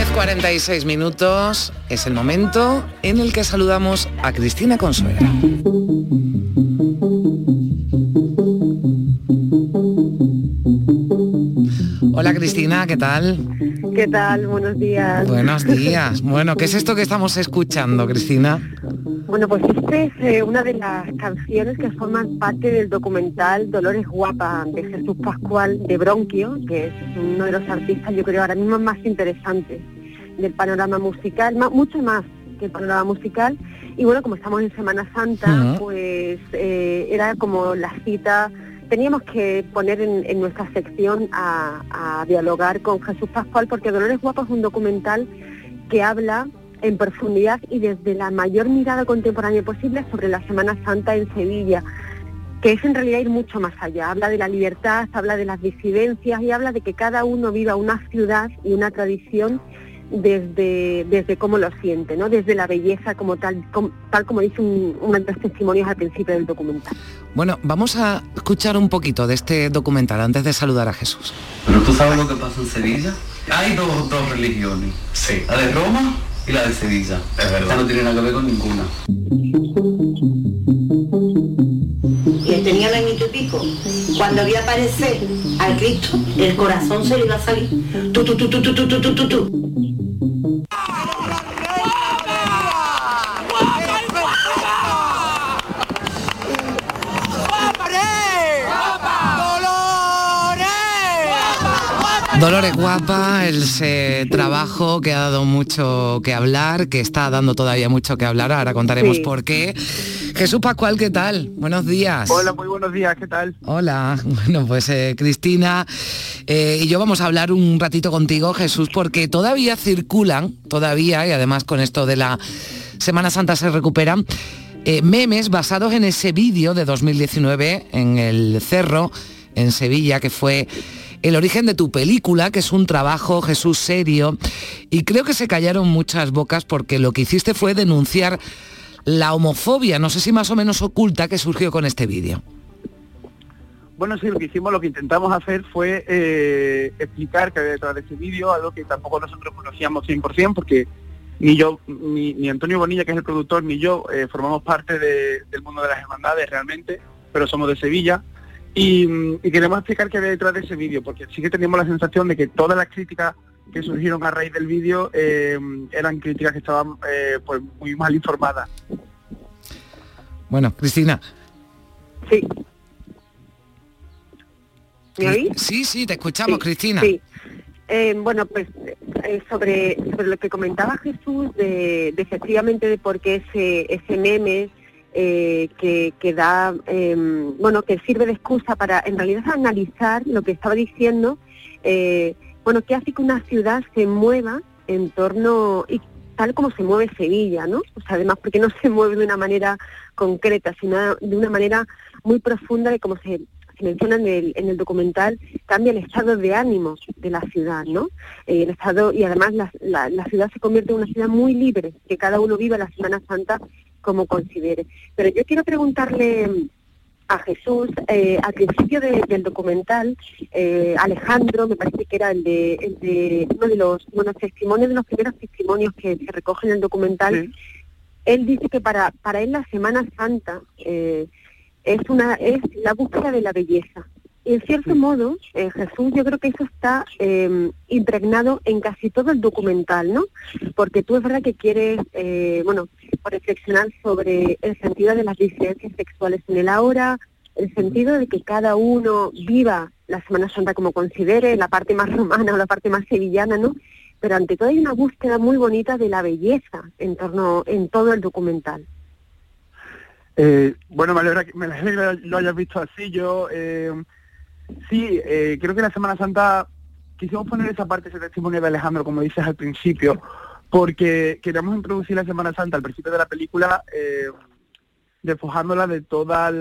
10.46 minutos es el momento en el que saludamos a Cristina Consuegra. Hola Cristina, ¿qué tal? ¿Qué tal? Buenos días. Buenos días. Bueno, ¿qué es esto que estamos escuchando, Cristina? Bueno, pues esta es eh, una de las canciones que forman parte del documental Dolores Guapa de Jesús Pascual de Bronquio, que es uno de los artistas, yo creo, ahora mismo más interesantes del panorama musical, mucho más que el panorama musical. Y bueno, como estamos en Semana Santa, pues eh, era como la cita, teníamos que poner en, en nuestra sección a, a dialogar con Jesús Pascual, porque Dolores Guapa es un documental que habla en profundidad y desde la mayor mirada contemporánea posible sobre la Semana Santa en Sevilla, que es en realidad ir mucho más allá. Habla de la libertad, habla de las disidencias y habla de que cada uno viva una ciudad y una tradición desde, desde cómo lo siente, ¿no? desde la belleza como tal, com- tal como dice un, uno de los testimonios al principio del documental. Bueno, vamos a escuchar un poquito de este documental antes de saludar a Jesús. Pero tú sabes lo que pasa en Sevilla. Hay dos, dos religiones. Sí. La de Roma y la de Sevilla. Es verdad. Esta no tiene nada que ver con ninguna. Y tenía la inquietud Francisco, cuando vio aparecer al Cristo, el corazón se le iba a salir. Tu, tu, tu, tu, tu, tu, tu, tu, tu, Dolores Guapa, el eh, trabajo que ha dado mucho que hablar, que está dando todavía mucho que hablar, ahora contaremos Sí. por qué. Jesús Pascual, ¿qué tal? Buenos días. Hola, muy buenos días, ¿qué tal? Hola, bueno, pues eh, Cristina eh, y yo vamos a hablar un ratito contigo, Jesús, porque todavía circulan, todavía, y además con esto de la Semana Santa se recuperan, eh, memes basados en ese vídeo de 2019 en el Cerro, en Sevilla, que fue el origen de tu película, que es un trabajo, Jesús, serio, y creo que se callaron muchas bocas porque lo que hiciste fue denunciar la homofobia, no sé si más o menos oculta, que surgió con este vídeo. Bueno, sí, lo que hicimos, lo que intentamos hacer fue eh, explicar que había detrás de ese vídeo, algo que tampoco nosotros conocíamos 100%, porque ni yo, ni, ni Antonio Bonilla, que es el productor, ni yo eh, formamos parte de- del mundo de las hermandades realmente, pero somos de Sevilla. Y, y queremos explicar qué había detrás de ese vídeo, porque sí que teníamos la sensación de que todas las críticas que surgieron a raíz del vídeo eh, eran críticas que estaban eh, pues muy mal informadas. Bueno, Cristina. Sí. ¿Me oís? Sí, sí, te escuchamos, Sí, Cristina. Sí. Eh, bueno, pues eh, sobre, sobre lo que comentaba Jesús, de, de efectivamente de por qué ese, ese meme eh, que, que da, eh, bueno, que sirve de excusa para en realidad analizar lo que estaba diciendo, eh, bueno, que hace que una ciudad se mueva en torno, y tal como se mueve Sevilla, ¿no? O sea, además porque no se mueve de una manera concreta, sino de una manera muy profunda de cómo se, menciona en el, en el documental, cambia el estado de ánimo de la ciudad, ¿no? Eh, el estado, y además la- la ciudad se convierte en una ciudad muy libre, que cada uno viva la Semana Santa como considere. Pero yo quiero preguntarle mm, a Jesús, eh, al principio de- del documental, eh, Alejandro, me parece que era el de, el de uno de los bueno, testimonios, de los primeros testimonios que se recogen en el documental, él dice que para, para él la Semana Santa eh, es una es la búsqueda de la belleza. Y en cierto modo, eh, Jesús, yo creo que eso está eh, impregnado en casi todo el documental, ¿no? Porque tú es verdad que quieres, eh, bueno, reflexionar sobre el sentido de las disidencias sexuales en el ahora, el sentido de que cada uno viva la Semana Santa como considere, la parte más romana o la parte más sevillana, ¿no? Pero ante todo hay una búsqueda muy bonita de la belleza en torno, en todo el documental. Eh, bueno, me alegra, me alegra que lo hayas visto así. Yo eh, sí, eh, creo que la Semana Santa quisimos poner esa parte, ese testimonio de Alejandro, como dices al principio, porque queríamos introducir la Semana Santa al principio de la película, eh, despojándola de todos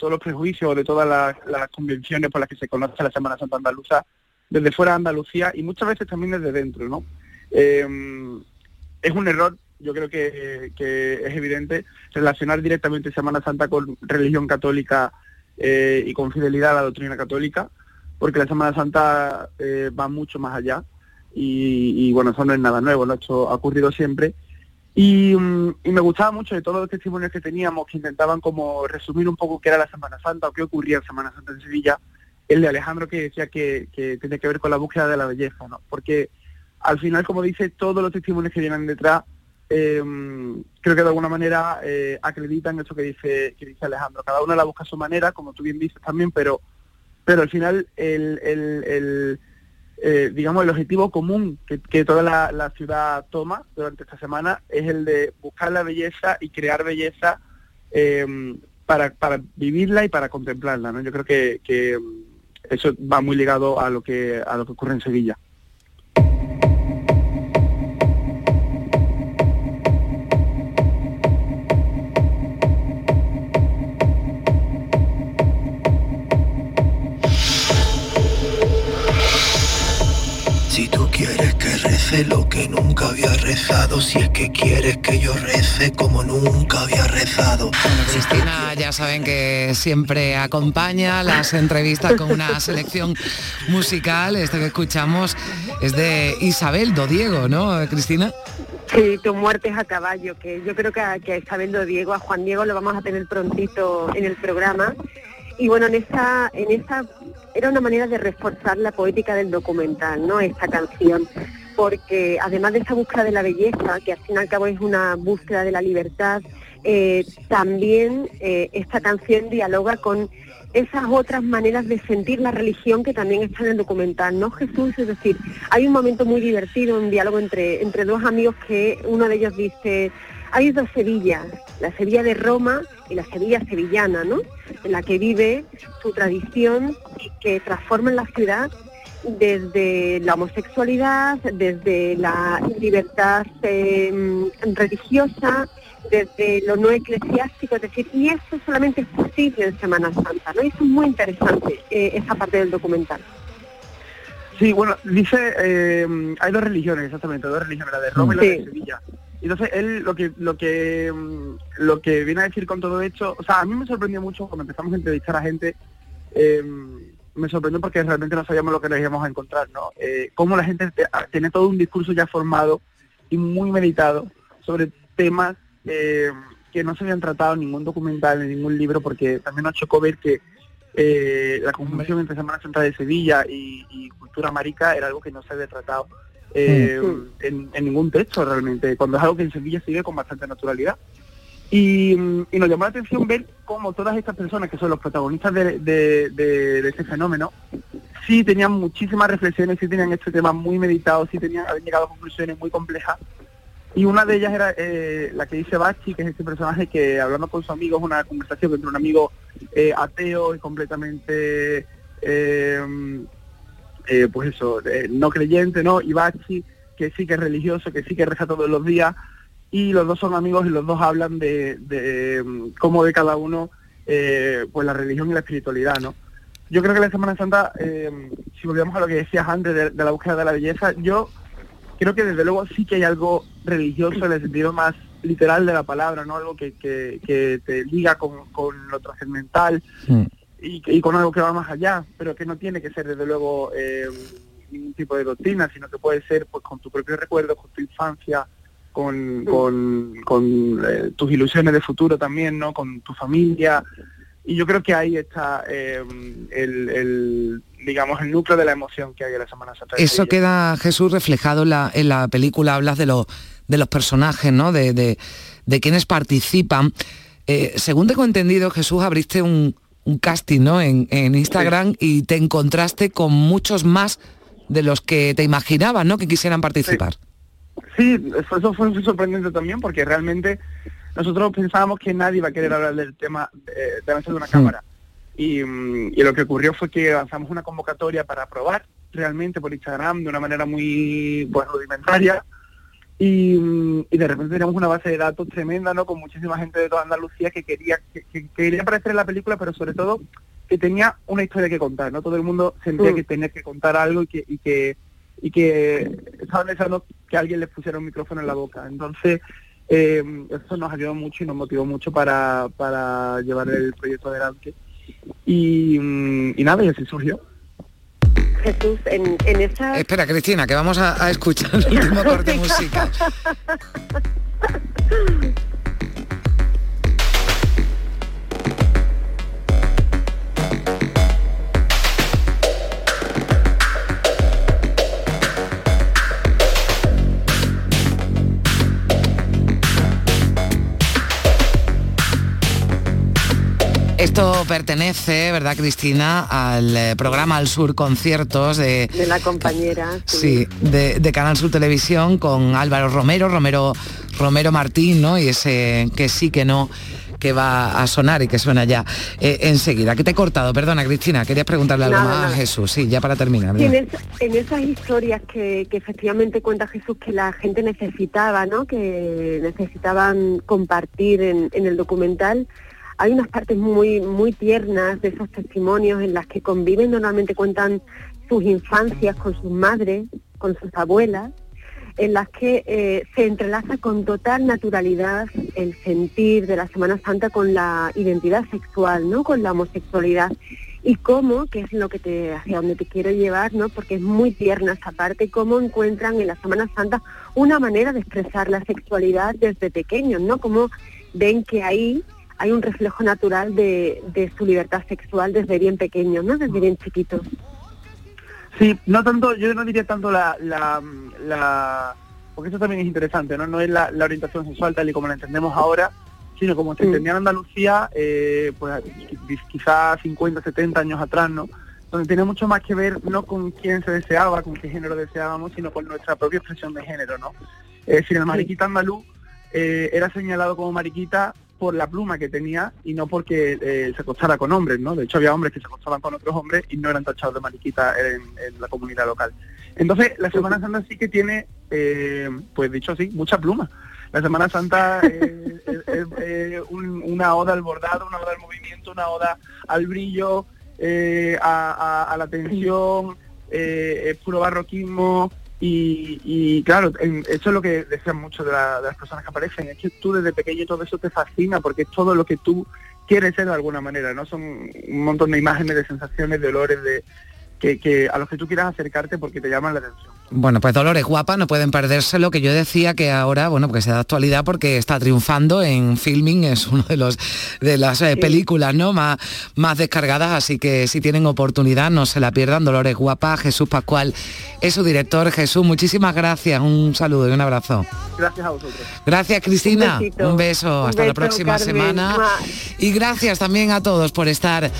los prejuicios, de todas las, las convenciones por las que se conoce la Semana Santa andaluza, desde fuera de Andalucía y muchas veces también desde dentro, ¿no? Eh, es un error, yo creo que, que es evidente, relacionar directamente Semana Santa con religión católica eh, y con fidelidad a la doctrina católica, porque la Semana Santa eh, va mucho más allá y, y, bueno, eso no es nada nuevo, ¿no? esto ha ocurrido siempre. Y, mm, y me gustaba mucho de todos los testimonios que teníamos que intentaban como resumir un poco qué era la Semana Santa o qué ocurría en Semana Santa en Sevilla, el de Alejandro que decía que, tiene que ver con la búsqueda de la belleza, ¿no? Porque al final, como dice, todos los testimonios que vienen detrás, eh, creo que de alguna manera eh, acreditan eso que dice, que dice Alejandro. Cada uno la busca a su manera, como tú bien dices también, pero, pero al final el, eh, digamos, el objetivo común que, toda la, ciudad toma durante esta semana es el de buscar la belleza y crear belleza eh, para, para vivirla y para contemplarla. ¿no? Yo creo que, que mm, eso va muy ligado a lo que a lo que ocurre en Sevilla. Rece lo que nunca había rezado, si es que quieres que yo rece como nunca había rezado. Cristina, ya saben que siempre acompaña las entrevistas con una selección musical. Este que escuchamos es de Isabel Dodiego, ¿no, Cristina? Sí, tu muerte es a caballo, que yo creo que a, que a Isabel Diego, a Juan Diego lo vamos a tener prontito en el programa. Y bueno, en esa, en esa era una manera de reforzar la poética del documental, ¿no? Esta canción, porque además de esa búsqueda de la belleza, que al fin y al cabo es una búsqueda de la libertad, eh, también eh, esta canción dialoga con esas otras maneras de sentir la religión que también está en el documental, ¿no? Jesús, es decir, hay un momento muy divertido, un diálogo entre, entre dos amigos que uno de ellos dice, hay dos Sevillas, la Sevilla de Roma y la Sevilla sevillana, ¿no? En la que vive su tradición y que transforma en la ciudad desde la homosexualidad, desde la libertad eh, religiosa, desde lo no eclesiástico, es decir, y eso solamente es posible en Semana Santa, ¿no? Y eso es muy interesante, eh, esa parte del documental. Sí, bueno, dice, eh, hay dos religiones, exactamente, dos religiones, la de Roma y la de Sevilla. Entonces él lo que lo que mm, lo que viene a decir con todo esto, o sea, a mí me sorprendió mucho cuando empezamos a entrevistar a gente, eh, me sorprendió porque realmente no sabíamos lo que nos íbamos a encontrar, ¿no? Eh, cómo la gente te- a- tiene todo un discurso ya formado y muy meditado sobre temas eh, que no se habían tratado en ningún documental, en ningún libro, porque también nos chocó ver que eh, la conjunción entre Semana Santa de Sevilla y, y cultura marica era algo que no se había tratado eh, en, en ningún texto realmente, cuando es algo que en Sevilla se vive con bastante naturalidad. Y, mm, y nos llamó la atención ver cómo todas estas personas que son los protagonistas de, de, este fenómeno, sí tenían muchísimas reflexiones, sí tenían este tema muy meditado, sí tenían, habían llegado a conclusiones muy complejas. Y una de ellas era eh, la que dice Bachi, que es este personaje que hablando con su amigo, es una conversación entre un amigo eh, ateo y completamente, eh, pues eso, no creyente, ¿no? Y Bachi, que sí que es religioso, que sí que reza todos los días, y los dos son amigos y los dos hablan de, de mm, cómo de cada uno, eh, pues la religión y la espiritualidad, ¿no? Yo creo que la Semana Santa, eh, si volvemos a lo que decías antes de, de la búsqueda de la belleza, yo creo que desde luego sí que hay algo religioso en el sentido más literal de la palabra, ¿no? Algo que, que, que te liga con, con lo trascendental y, y con algo que va más allá, pero que no tiene que ser desde luego eh, ningún tipo de doctrina, sino que puede ser pues con tu propio recuerdo, con tu infancia, con, con, con, eh, tus ilusiones de futuro también, ¿no? Con tu familia. Y yo creo que ahí está eh, el, el, digamos, el núcleo de la emoción que hay en la Semana Santa. Eso queda, Jesús, reflejado en la, en la película, hablas de, los de los personajes, ¿no? De, de, de quienes participan. Eh, según tengo entendido, Jesús, abriste un, un casting, ¿no? En, en Instagram y te encontraste con muchos más de los que te imaginabas, ¿no? Que quisieran participar. Sí, eso, eso fue muy sorprendente también porque realmente nosotros pensábamos que nadie iba a querer hablar del tema eh, delante de una cámara. Y, y lo que ocurrió fue que lanzamos una convocatoria para probar realmente por Instagram de una manera muy pues, rudimentaria y, y de repente teníamos una base de datos tremenda, ¿no? Con muchísima gente de toda Andalucía que quería que, que- que quería aparecer en la película, pero sobre todo que tenía una historia que contar, ¿no? Todo el mundo sentía que tenía que contar algo y que, y que y que estaban deseando que alguien les pusiera un micrófono en la boca. Entonces, eh, eso nos ayudó mucho y nos motivó mucho para, para llevar el proyecto adelante. Y, mm, y nada, y así surgió. Jesús, en, en esa... Espera, Cristina, que vamos a, a escuchar el último corte musical. Esto pertenece, ¿verdad, Cristina, al eh, programa Al Sur Conciertos de, de la compañera. Sí, de, de Canal Sur Televisión con Álvaro Romero, Romero, Romero Martín, ¿no? Y ese que sí que no que va a sonar y que suena ya eh, enseguida. Que te he cortado, perdona Cristina, querías preguntarle algo Nada, más a. Jesús, sí, ya para terminar. Sí, en, dime. es- en esas historias que, que efectivamente cuenta Jesús que la gente necesitaba, ¿no? Que necesitaban compartir en, en el documental, hay unas partes muy muy tiernas de esos testimonios en las que conviven, normalmente cuentan sus infancias con sus madres, con sus abuelas, en las que eh, se entrelaza con total naturalidad el sentir de la Semana Santa con la identidad sexual, ¿no? Con la homosexualidad y cómo, que es lo que te hacia donde te quiero llevar, ¿no? Porque es muy tierna esa parte, cómo encuentran en la Semana Santa una manera de expresar la sexualidad desde pequeños, ¿no? Cómo ven que ahí hay un reflejo natural de, de su libertad sexual desde bien pequeño, ¿no? Desde bien chiquito. Sí, no tanto, yo no diría tanto la, la, la porque eso también es interesante, ¿no? No es la, la orientación sexual tal y como la entendemos ahora, sino como se entendía en Andalucía, eh, pues quizás 50, 70 años atrás, ¿no? Donde tiene mucho más que ver no con quién se deseaba, con qué género deseábamos, sino con nuestra propia expresión de género, ¿no? Es decir, el mariquita andaluz eh, era señalado como mariquita por la pluma que tenía y no porque eh, se acostara con hombres, ¿no? De hecho había hombres que se acostaban con otros hombres y no eran tachados de mariquita en, la comunidad local. Entonces la Semana Santa sí que tiene, eh, pues dicho así, mucha pluma. La Semana Santa eh, es, un- una oda al bordado, una oda al movimiento, una oda al brillo, a, la tensión, puro barroquismo y, claro, eso es lo que decían muchos de, de las personas que aparecen, es que tú desde pequeño todo eso te fascina porque es todo lo que tú quieres ser de alguna manera, ¿no? Son un montón de imágenes, de sensaciones, de olores, de que, que a los que tú quieras acercarte porque te llaman la atención. Bueno, pues Dolores Guapa, no pueden perderse lo que yo decía que ahora, bueno, porque se da actualidad porque está triunfando en filming, es uno de los de las eh, películas ¿no? más, más descargadas, así que si tienen oportunidad no se la pierdan. Dolores Guapa, Jesús Pascual es su director. Jesús, muchísimas gracias, un saludo y un abrazo. Gracias a vosotros. Gracias Cristina, Un beso, Un hasta la próxima Carmen. semana. Y gracias también a todos por estar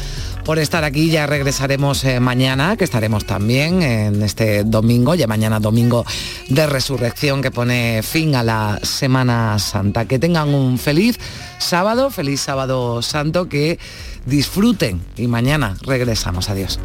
por estar aquí. Ya regresaremos eh, mañana, que estaremos también en este domingo, ya mañana domingo de resurrección que pone fin a la Semana Santa. Que tengan un feliz sábado, feliz sábado santo, que disfruten y mañana regresamos. Adiós.